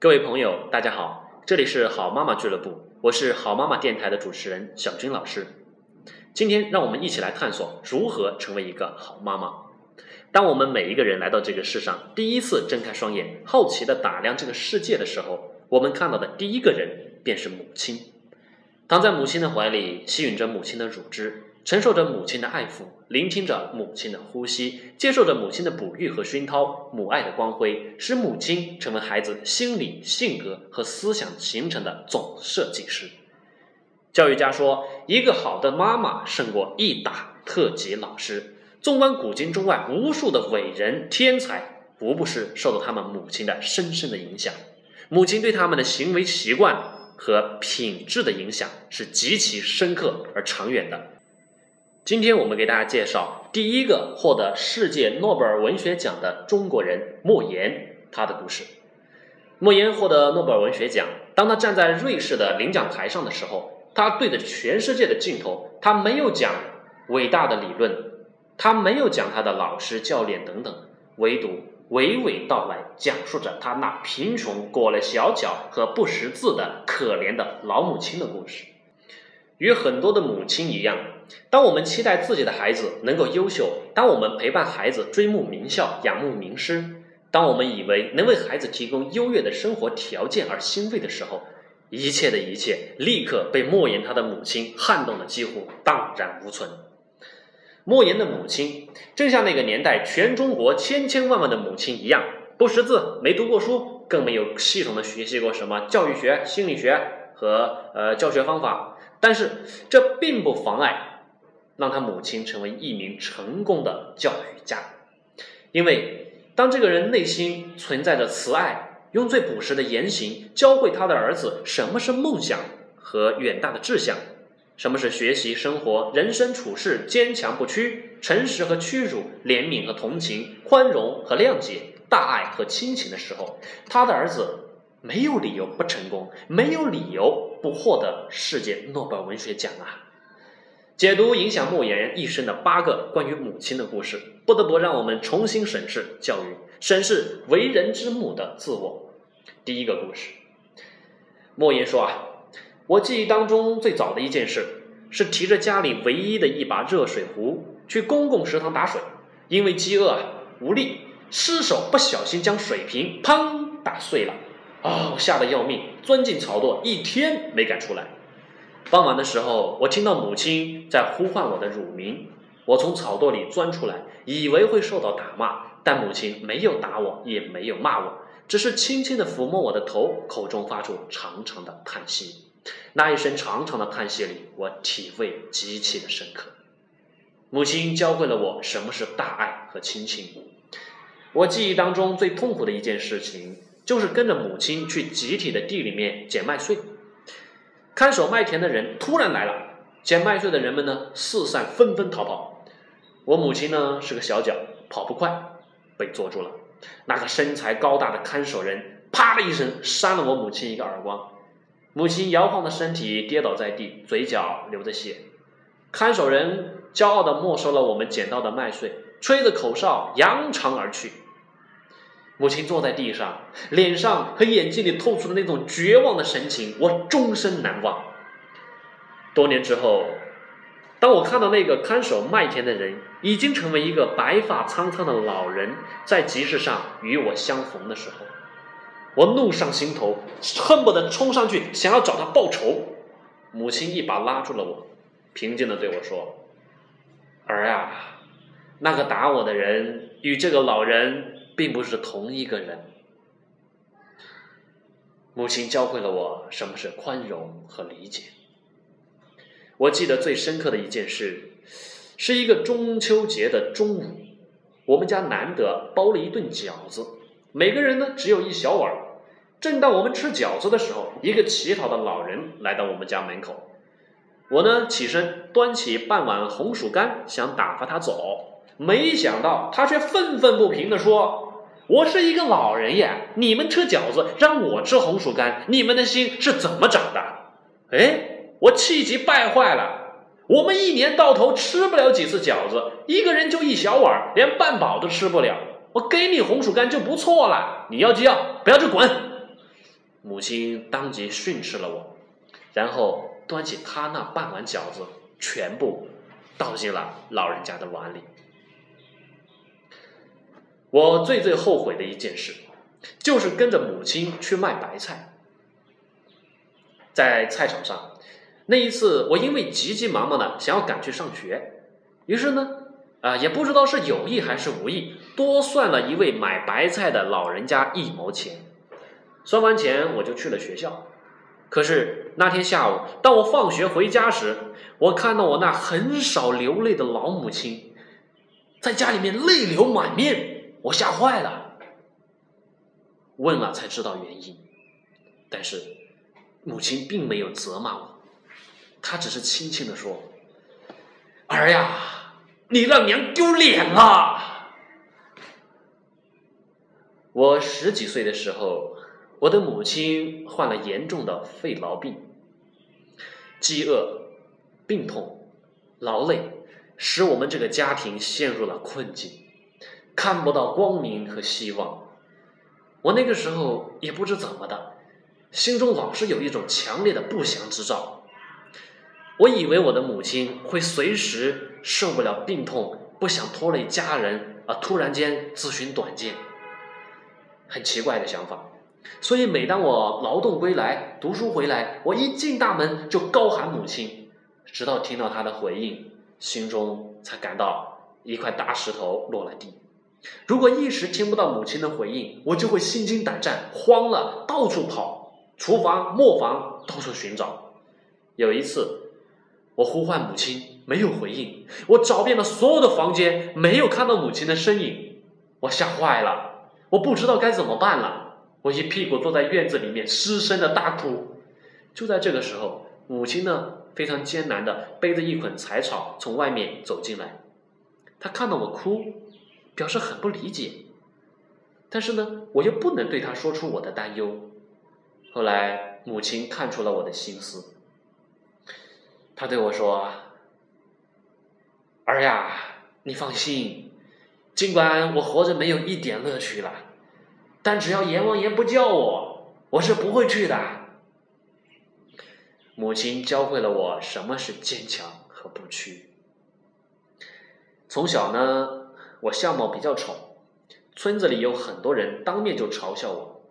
各位朋友，大家好，这里是好妈妈俱乐部，我是好妈妈电台的主持人小军老师。今天让我们一起来探索如何成为一个好妈妈。当我们每一个人来到这个世上，第一次睁开双眼，好奇地打量这个世界的时候，我们看到的第一个人便是母亲。躺在母亲的怀里，吸吮着母亲的乳汁。承受着母亲的爱抚，聆听着母亲的呼吸，接受着母亲的哺育和熏陶，母爱的光辉使母亲成为孩子心理、性格和思想形成的总设计师。教育家说，一个好的妈妈胜过一打特级老师。纵观古今中外，无数的伟人天才，无不是受到他们母亲的深深的影响。母亲对他们的行为习惯和品质的影响是极其深刻而长远的。今天我们给大家介绍第一个获得世界诺贝尔文学奖的中国人莫言他的故事。莫言获得诺贝尔文学奖，当他站在瑞士的领奖台上的时候，他对着全世界的镜头，他没有讲伟大的理论，他没有讲他的老师、教练等等，唯独娓娓道来，讲述着他那贫穷、裹了小脚和不识字的可怜的老母亲的故事。与很多的母亲一样，当我们期待自己的孩子能够优秀，当我们陪伴孩子追慕名校、仰慕名师，当我们以为能为孩子提供优越的生活条件而欣慰的时候，一切的一切立刻被莫言他的母亲撼动的几乎荡然无存。莫言的母亲正像那个年代全中国千千万万的母亲一样，不识字，没读过书，更没有系统的学习过什么教育学、心理学和呃教学方法。但是这并不妨碍让他母亲成为一名成功的教育家，因为当这个人内心存在着慈爱，用最朴实的言行教会他的儿子什么是梦想和远大的志向，什么是学习、生活、人生处事坚强不屈、诚实和屈辱、怜悯和同情、宽容和谅解、大爱和亲情的时候，他的儿子。没有理由不成功，没有理由不获得世界诺贝尔文学奖啊！解读影响莫言一生的八个关于母亲的故事，不得不让我们重新审视教育，审视为人之母的自我。第一个故事，莫言说啊，我记忆当中最早的一件事，是提着家里唯一的一把热水壶去公共食堂打水，因为饥饿啊无力，失手不小心将水瓶砰打碎了。啊！我吓得要命，钻进草垛，一天没敢出来。傍晚的时候，我听到母亲在呼唤我的乳名，我从草垛里钻出来，以为会受到打骂，但母亲没有打我，也没有骂我，只是轻轻地抚摸我的头，口中发出长长的叹息。那一声长长的叹息里，我体味极其的深刻。母亲教会了我什么是大爱和亲情。我记忆当中最痛苦的一件事情。就是跟着母亲去集体的地里面捡麦穗，看守麦田的人突然来了，捡麦穗的人们呢四散纷纷逃跑。我母亲呢是个小脚，跑不快，被捉住了。那个身材高大的看守人啪的一声扇了我母亲一个耳光，母亲摇晃的身体跌倒在地，嘴角流着血。看守人骄傲地没收了我们捡到的麦穗，吹着口哨扬长而去。母亲坐在地上，脸上和眼睛里透出的那种绝望的神情，我终身难忘。多年之后，当我看到那个看守麦田的人已经成为一个白发苍苍的老人，在集市上与我相逢的时候，我怒上心头，恨不得冲上去想要找他报仇。母亲一把拉住了我，平静地对我说：“儿啊，那个打我的人与这个老人。”并不是同一个人。母亲教会了我什么是宽容和理解。我记得最深刻的一件事，是一个中秋节的中午，我们家难得包了一顿饺子，每个人呢只有一小碗。正当我们吃饺子的时候，一个乞讨的老人来到我们家门口，我呢起身端起半碗红薯干，想打发他走，没想到他却愤愤不平地说。我是一个老人呀，你们吃饺子让我吃红薯干，你们的心是怎么长的？哎，我气急败坏了。我们一年到头吃不了几次饺子，一个人就一小碗，连半饱都吃不了。我给你红薯干就不错了，你要就要，不要就滚。母亲当即训斥了我，然后端起她那半碗饺子，全部倒进了老人家的碗里。我最最后悔的一件事，就是跟着母亲去卖白菜。在菜场上，那一次我因为急急忙忙的想要赶去上学，于是呢，啊，也不知道是有意还是无意，多算了一位买白菜的老人家一毛钱。算完钱，我就去了学校。可是那天下午，当我放学回家时，我看到我那很少流泪的老母亲，在家里面泪流满面，我吓坏了。问了才知道原因，但是。母亲并没有责骂我，她只是轻轻的说：“儿呀，你让娘丢脸了。”我十几岁的时候，我的母亲患了严重的肺痨病，饥饿、病痛、劳累，使我们这个家庭陷入了困境，看不到光明和希望。我那个时候也不知怎么的。心中老是有一种强烈的不祥之兆。我以为我的母亲会随时受不了病痛，不想拖累家人，而突然间自寻短见。很奇怪的想法。所以每当我劳动归来、读书回来，我一进大门就高喊母亲，直到听到她的回应，心中才感到一块大石头落了地。如果一时听不到母亲的回应，我就会心惊胆战，慌了，到处跑。厨房、磨坊到处寻找。有一次，我呼唤母亲，没有回应。我找遍了所有的房间，没有看到母亲的身影。我吓坏了，我不知道该怎么办了。我一屁股坐在院子里面，失声的大哭。就在这个时候，母亲呢，非常艰难的背着一捆柴草从外面走进来。她看到我哭，表示很不理解。但是呢，我又不能对他说出我的担忧。后来，母亲看出了我的心思，她对我说：“儿呀，你放心，尽管我活着没有一点乐趣了，但只要阎王爷不叫我，我是不会去的。”母亲教会了我什么是坚强和不屈。从小呢，我相貌比较丑，村子里有很多人当面就嘲笑我。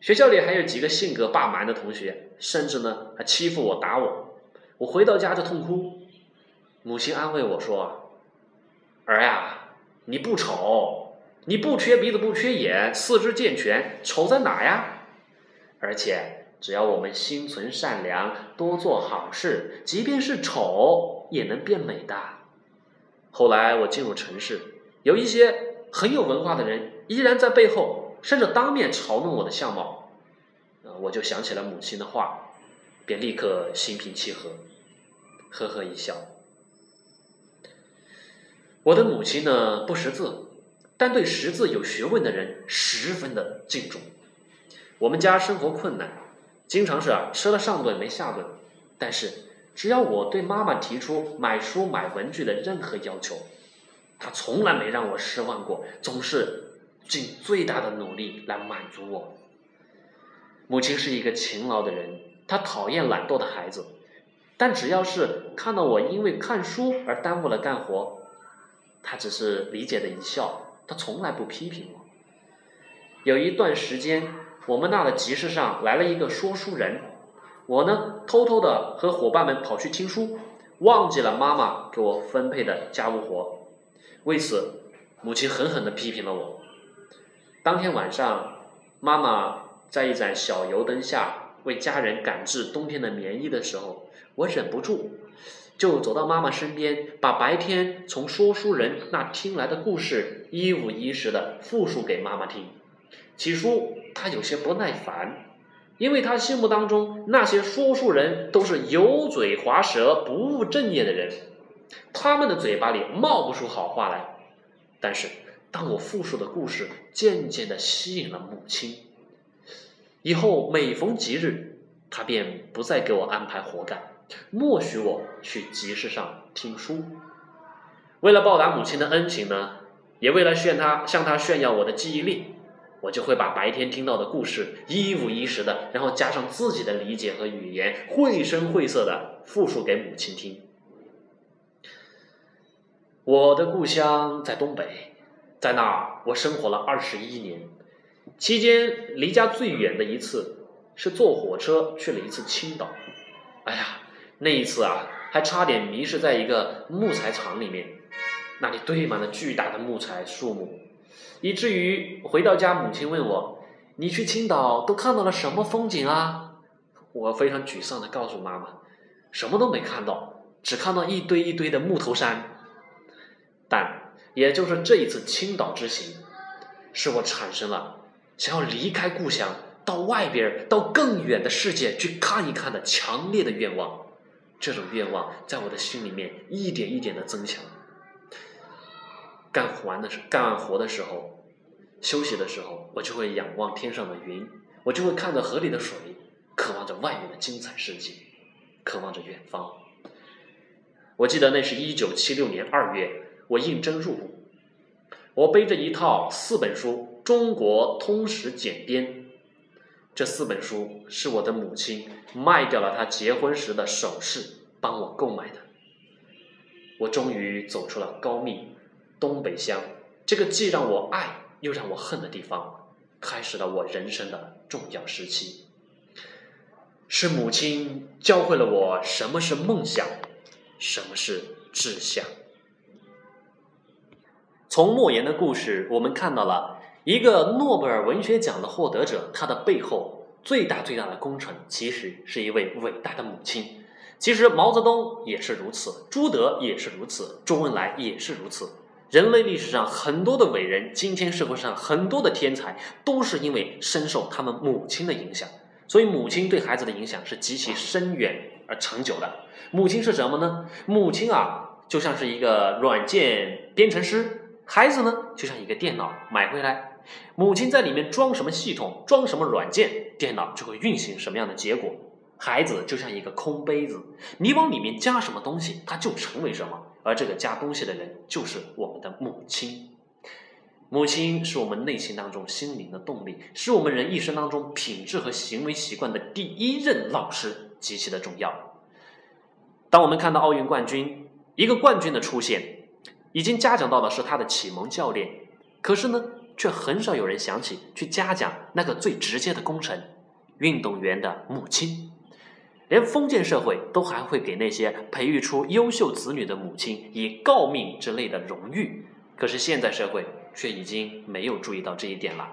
学校里还有几个性格霸蛮的同学，甚至呢还欺负我、打我。我回到家就痛哭，母亲安慰我说：“儿呀，你不丑，你不缺鼻子不缺眼，四肢健全，丑在哪呀？而且只要我们心存善良，多做好事，即便是丑也能变美的。”后来我进入城市，有一些很有文化的人依然在背后。甚至当面嘲弄我的相貌，啊，我就想起了母亲的话，便立刻心平气和，呵呵一笑。我的母亲呢不识字，但对识字有学问的人十分的敬重。我们家生活困难，经常是吃了上顿没下顿，但是只要我对妈妈提出买书买文具的任何要求，他从来没让我失望过，总是。尽最大的努力来满足我。母亲是一个勤劳的人，她讨厌懒惰的孩子，但只要是看到我因为看书而耽误了干活，她只是理解的一笑，她从来不批评我。有一段时间，我们那的集市上来了一个说书人，我呢偷偷的和伙伴们跑去听书，忘记了妈妈给我分配的家务活，为此，母亲狠狠的批评了我。当天晚上，妈妈在一盏小油灯下为家人赶制冬天的棉衣的时候，我忍不住就走到妈妈身边，把白天从说书人那听来的故事一五一十的复述给妈妈听。起初，她有些不耐烦，因为她心目当中那些说书人都是油嘴滑舌、不务正业的人，他们的嘴巴里冒不出好话来。但是，当我复述的故事渐渐的吸引了母亲，以后每逢吉日，他便不再给我安排活干，默许我去集市上听书。为了报答母亲的恩情呢，也为了炫他向他炫耀我的记忆力，我就会把白天听到的故事一五一十的，然后加上自己的理解和语言，绘声绘色的复述给母亲听。我的故乡在东北，在那儿我生活了二十一年，期间离家最远的一次是坐火车去了一次青岛。哎呀，那一次啊，还差点迷失在一个木材厂里面，那里堆满了巨大的木材树木，以至于回到家，母亲问我：“你去青岛都看到了什么风景啊？”我非常沮丧的告诉妈妈：“什么都没看到，只看到一堆一堆的木头山。”但也就是这一次青岛之行，使我产生了想要离开故乡，到外边到更远的世界去看一看的强烈的愿望。这种愿望在我的心里面一点一点的增强。干完的时干完活的时候，休息的时候，我就会仰望天上的云，我就会看着河里的水，渴望着外面的精彩世界，渴望着远方。我记得那是一九七六年二月。我应征入伍，我背着一套四本书《中国通史简编》，这四本书是我的母亲卖掉了她结婚时的首饰帮我购买的。我终于走出了高密东北乡这个既让我爱又让我恨的地方，开始了我人生的重要时期。是母亲教会了我什么是梦想，什么是志向。从莫言的故事，我们看到了一个诺贝尔文学奖的获得者，他的背后最大最大的功臣，其实是一位伟大的母亲。其实毛泽东也是如此，朱德也是如此，周恩来也是如此。人类历史上很多的伟人，今天社会上很多的天才，都是因为深受他们母亲的影响。所以，母亲对孩子的影响是极其深远而长久的。母亲是什么呢？母亲啊，就像是一个软件编程师。孩子呢，就像一个电脑买回来，母亲在里面装什么系统，装什么软件，电脑就会运行什么样的结果。孩子就像一个空杯子，你往里面加什么东西，它就成为什么。而这个加东西的人，就是我们的母亲。母亲是我们内心当中心灵的动力，是我们人一生当中品质和行为习惯的第一任老师，极其的重要。当我们看到奥运冠军，一个冠军的出现。已经嘉奖到的是他的启蒙教练，可是呢，却很少有人想起去嘉奖那个最直接的功臣——运动员的母亲。连封建社会都还会给那些培育出优秀子女的母亲以诰命之类的荣誉，可是现在社会却已经没有注意到这一点了。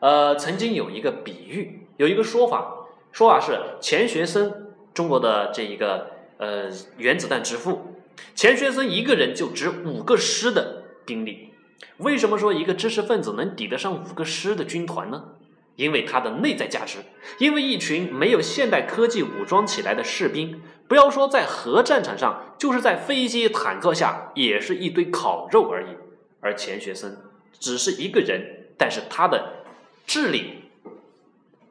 呃，曾经有一个比喻，有一个说法，说法是钱学森，中国的这一个呃原子弹之父。钱学森一个人就值五个师的兵力，为什么说一个知识分子能抵得上五个师的军团呢？因为他的内在价值，因为一群没有现代科技武装起来的士兵，不要说在核战场上，就是在飞机坦克下，也是一堆烤肉而已。而钱学森只是一个人，但是他的智力，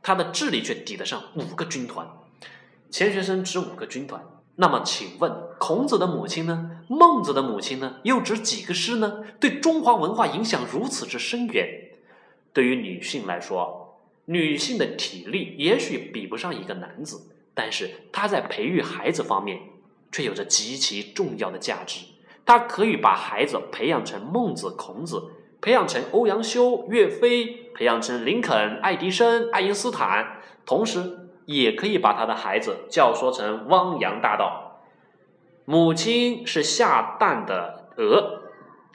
他的智力却抵得上五个军团。钱学森值五个军团。那么，请问孔子的母亲呢？孟子的母亲呢？又值几个师呢？对中华文化影响如此之深远。对于女性来说，女性的体力也许比不上一个男子，但是她在培育孩子方面却有着极其重要的价值。她可以把孩子培养成孟子、孔子，培养成欧阳修、岳飞，培养成林肯、爱迪生、爱因斯坦，同时。也可以把他的孩子教唆成汪洋大盗。母亲是下蛋的鹅，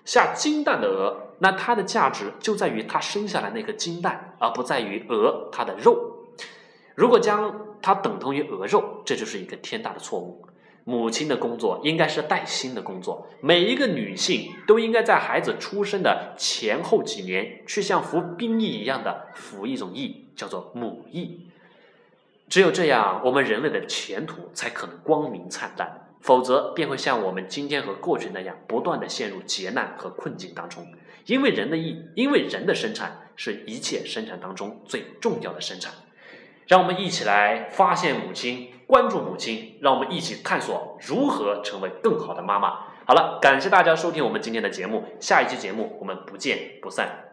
下金蛋的鹅，那它的价值就在于它生下来那颗金蛋，而不在于鹅它的肉。如果将它等同于鹅肉，这就是一个天大的错误。母亲的工作应该是带薪的工作，每一个女性都应该在孩子出生的前后几年，去像服兵役一样的服一种役，叫做母役。只有这样，我们人类的前途才可能光明灿烂，否则便会像我们今天和过去那样，不断的陷入劫难和困境当中。因为人的意，因为人的生产是一切生产当中最重要的生产。让我们一起来发现母亲，关注母亲，让我们一起探索如何成为更好的妈妈。好了，感谢大家收听我们今天的节目，下一期节目我们不见不散。